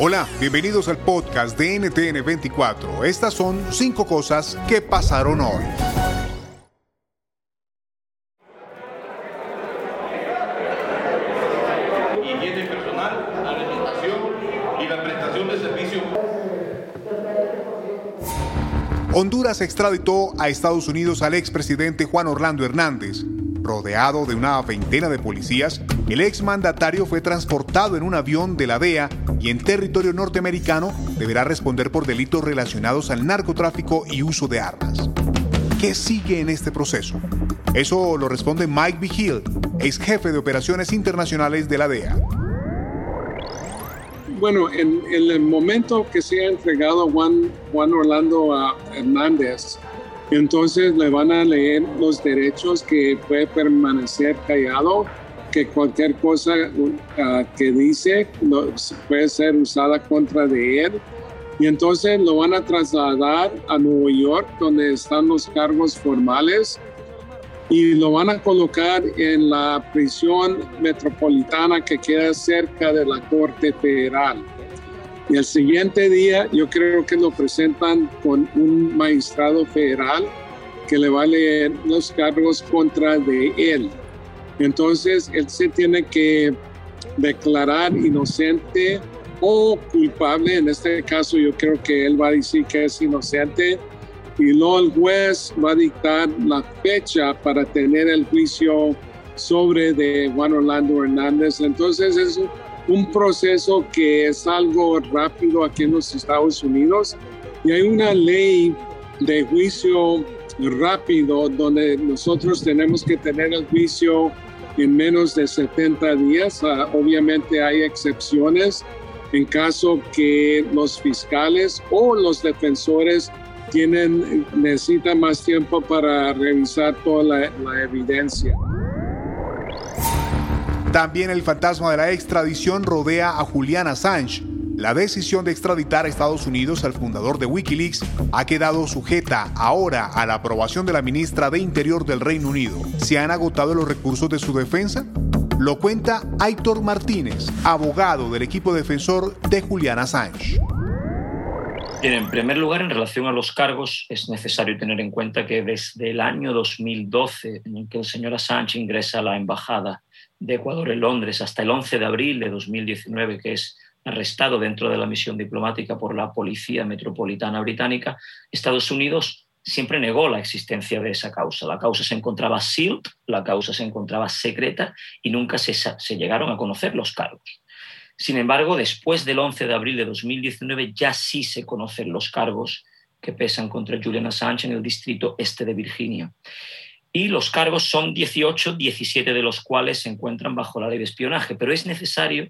Hola, bienvenidos al podcast de NTN 24. Estas son cinco cosas que pasaron hoy. higiene personal, alimentación y la prestación de servicios. Honduras extraditó a Estados Unidos al expresidente Juan Orlando Hernández. Rodeado de una veintena de policías, el exmandatario fue transportado en un avión de la DEA y en territorio norteamericano deberá responder por delitos relacionados al narcotráfico y uso de armas. ¿Qué sigue en este proceso? Eso lo responde Mike Vigil, ex jefe de operaciones internacionales de la DEA. Bueno, en, el momento que se ha entregado Juan, Juan Orlando a Hernández, entonces le van a leer los derechos que puede permanecer callado, que cualquier cosa uh, que dice no, puede ser usada contra de él. Y entonces lo van a trasladar a Nueva York, donde están los cargos formales, y lo van a colocar en la prisión metropolitana que queda cerca de la Corte Federal. Y el siguiente día yo creo que lo presentan con un magistrado federal que le va a leer los cargos contra de él. Entonces él se tiene que declarar inocente o culpable. En este caso yo creo que él va a decir que es inocente y luego el juez va a dictar la fecha para tener el juicio sobre de Juan Orlando Hernández. Entonces es un proceso que es algo rápido aquí en los Estados Unidos y hay una ley de juicio rápido donde nosotros tenemos que tener el juicio en menos de 70 días. Uh, obviamente hay excepciones en caso que los fiscales o los defensores tienen, necesitan más tiempo para revisar toda la, la evidencia. También el fantasma de la extradición rodea a Julian Assange. La decisión de extraditar a Estados Unidos al fundador de Wikileaks ha quedado sujeta ahora a la aprobación de la ministra de Interior del Reino Unido. ¿Se han agotado los recursos de su defensa? Lo cuenta Aitor Martínez, abogado del equipo defensor de Julian Assange. En primer lugar, en relación a los cargos, es necesario tener en cuenta que desde el año 2012, en el que el señor Assange ingresa a la embajada de Ecuador en Londres, hasta el 11 de abril de 2019, que es arrestado dentro de la misión diplomática por la Policía Metropolitana Británica, Estados Unidos siempre negó la existencia de esa causa. La causa se encontraba sealed, la causa se encontraba secreta y nunca se, se llegaron a conocer los cargos. Sin embargo, después del 11 de abril de 2019 ya sí se conocen los cargos que pesan contra Julian Assange en el distrito este de Virginia. Y los cargos son 18, 17 de los cuales se encuentran bajo la ley de espionaje. Pero es necesario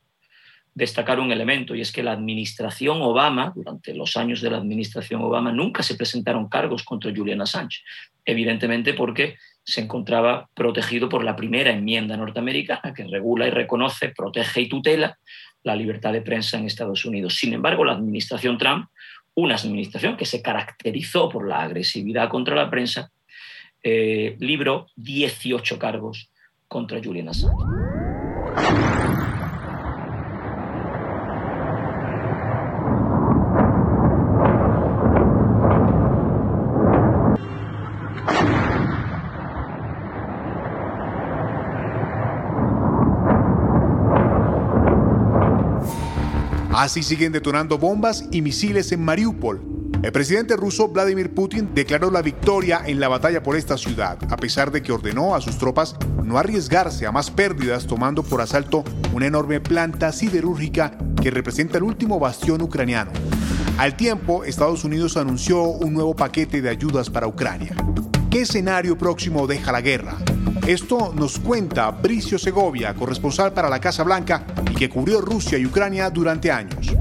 destacar un elemento y es que la administración Obama, durante los años de la administración Obama, nunca se presentaron cargos contra Julian Assange, evidentemente porque se encontraba protegido por la primera enmienda norteamericana que regula y reconoce, protege y tutela la libertad de prensa en Estados Unidos. Sin embargo, la administración Trump, una administración que se caracterizó por la agresividad contra la prensa, eh, libró 18 cargos contra Julian Assange. Así siguen detonando bombas y misiles en Mariupol. El presidente ruso Vladimir Putin declaró la victoria en la batalla por esta ciudad, a pesar de que ordenó a sus tropas no arriesgarse a más pérdidas tomando por asalto una enorme planta siderúrgica que representa el último bastión ucraniano. Al tiempo, Estados Unidos anunció un nuevo paquete de ayudas para Ucrania. ¿Qué escenario próximo deja la guerra? Esto nos cuenta Bricio Segovia, corresponsal para la Casa Blanca y que cubrió Rusia y Ucrania durante años.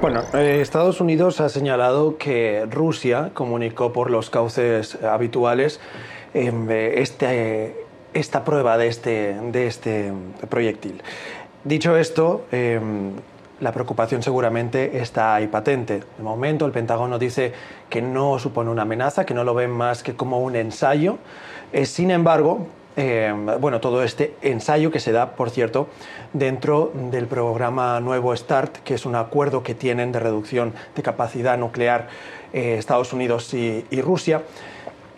Bueno, eh, Estados Unidos ha señalado que Rusia comunicó por los cauces habituales este, esta prueba de este, de este proyectil. Dicho esto, em, la preocupación seguramente está ahí patente. De momento, el Pentágono dice que no supone una amenaza, que no lo ven más que como un ensayo. Eh, sin embargo, eh, bueno, todo este ensayo que se da, por cierto, dentro del programa Nuevo START, que es un acuerdo que tienen de reducción de capacidad nuclear eh, Estados Unidos y Rusia.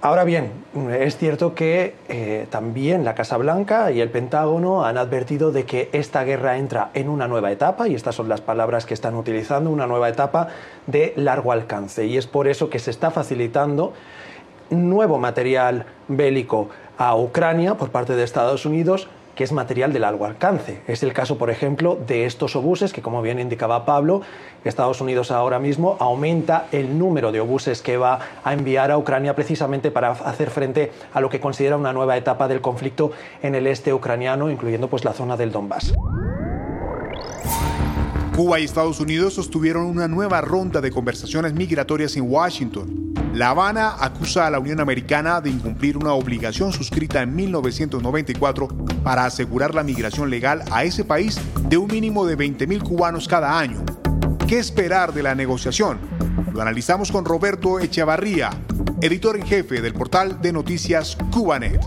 Ahora bien, es cierto que eh, también la Casa Blanca y el Pentágono han advertido de que esta guerra entra en una nueva etapa, y estas son las palabras que están utilizando, una nueva etapa de largo alcance. Y es por eso que se está facilitando nuevo material bélico a Ucrania por parte de Estados Unidos que es material de largo alcance. Es el caso, por ejemplo, de estos obuses que, como bien indicaba Pablo, Estados Unidos ahora mismo aumenta el número de obuses que va a enviar a Ucrania precisamente para hacer frente a lo que considera una nueva etapa del conflicto en el este ucraniano, incluyendo pues la zona del Donbass. Cuba y Estados Unidos sostuvieron una nueva ronda de conversaciones migratorias en Washington. La Habana acusa a la Unión Americana de incumplir una obligación suscrita en 1994 para asegurar la migración legal a ese país de un mínimo de 20.000 cubanos cada año. ¿Qué esperar de la negociación? Lo analizamos con Roberto Echevarría, editor en jefe del portal de noticias Cubanet.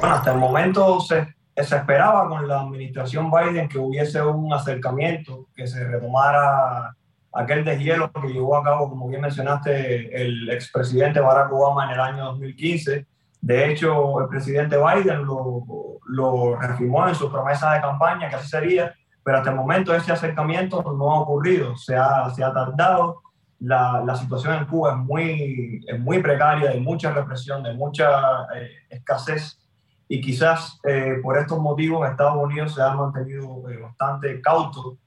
Bueno, hasta el momento se se esperaba con la administración Biden que hubiese un acercamiento, que se retomara aquel deshielo que llevó a cabo, como bien mencionaste, el expresidente Barack Obama en el año 2015. De hecho, el presidente Biden lo, lo reafirmó en su promesa de campaña que así sería, pero hasta el momento ese acercamiento no ha ocurrido, se ha, se ha tardado. La, la, situación en Cuba es muy, es muy precaria, de mucha represión, de mucha eh, escasez y quizás eh, por estos motivos Estados Unidos se ha mantenido eh, bastante cauto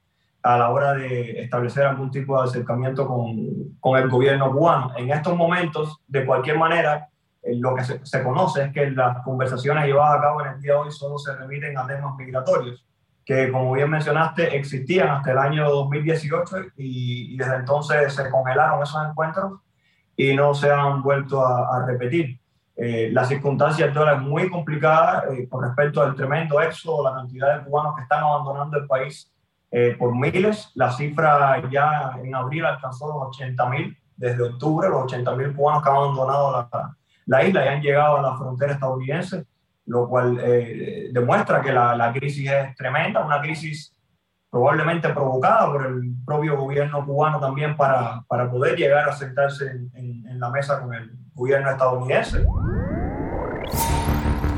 a la hora de establecer algún tipo de acercamiento con, con el gobierno cubano. En estos momentos, de cualquier manera, eh, lo que se, se, conoce es que las conversaciones llevadas a cabo en el día de hoy solo se remiten a temas migratorios, que como bien mencionaste existían hasta el año 2018 y, y desde entonces se congelaron esos encuentros y no se han vuelto a, a repetir. Eh, la circunstancia actual es muy complicada eh, con respecto al tremendo éxodo, la cantidad de cubanos que están abandonando el país eh, por miles. La cifra ya en abril alcanzó los 80 mil, desde octubre, los 80 mil cubanos que han abandonado la, la, isla y han llegado a la frontera estadounidense, lo cual eh, demuestra que la, la, crisis es tremenda, una crisis probablemente provocada por el propio gobierno cubano también para, para poder llegar a sentarse en, la mesa con el gobierno estadounidense.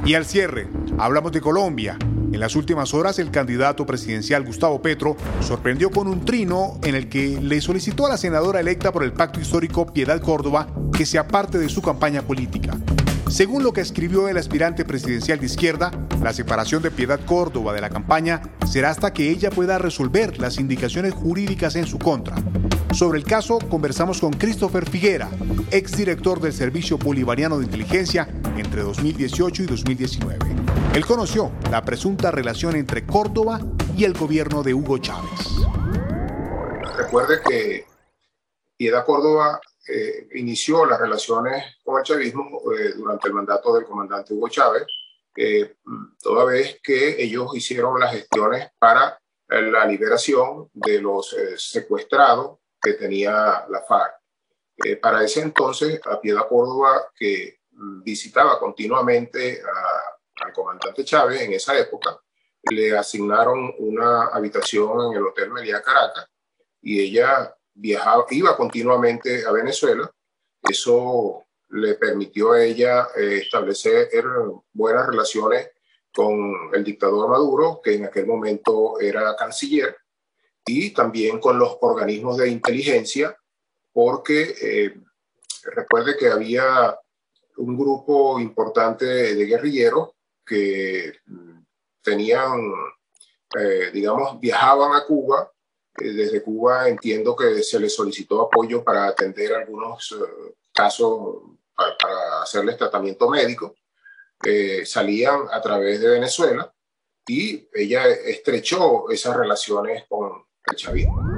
Y al cierre, hablamos de Colombia. En las últimas horas, el candidato presidencial Gustavo Petro sorprendió con un trino en el que le solicitó a la senadora electa por el pacto histórico Piedad Córdoba que sea parte de su campaña política. Según lo que escribió el aspirante presidencial de izquierda, la separación de Piedad Córdoba de la campaña será hasta que ella pueda resolver las indicaciones jurídicas en su contra. Sobre el caso conversamos con Christopher Figuera, exdirector del Servicio Bolivariano de Inteligencia entre 2018 y 2019. Él conoció la presunta relación entre Córdoba y el gobierno de Hugo Chávez. Recuerde que Piedad Córdoba eh, inició las relaciones con el chavismo eh, durante el mandato del comandante Hugo Chávez, eh, toda vez que ellos hicieron las gestiones para la liberación de los secuestrados que tenía la FARC. para ese entonces, a Piedad Córdoba, que mm, visitaba continuamente al comandante Chávez en esa época, le asignaron una habitación en el Hotel Meliá Caracas y ella viajaba, iba continuamente a Venezuela. Eso le permitió a ella eh, establecer buenas relaciones con el dictador Maduro, que en aquel momento era canciller. y también con los organismos de inteligencia, porque eh, recuerde que había un grupo importante de guerrilleros que tenían, eh, digamos, viajaban a Cuba. Eh, desde Cuba entiendo que se les solicitó apoyo para atender algunos casos, para, hacerles tratamiento médico. salían a través de Venezuela y ella estrechó esas relaciones con el chavismo.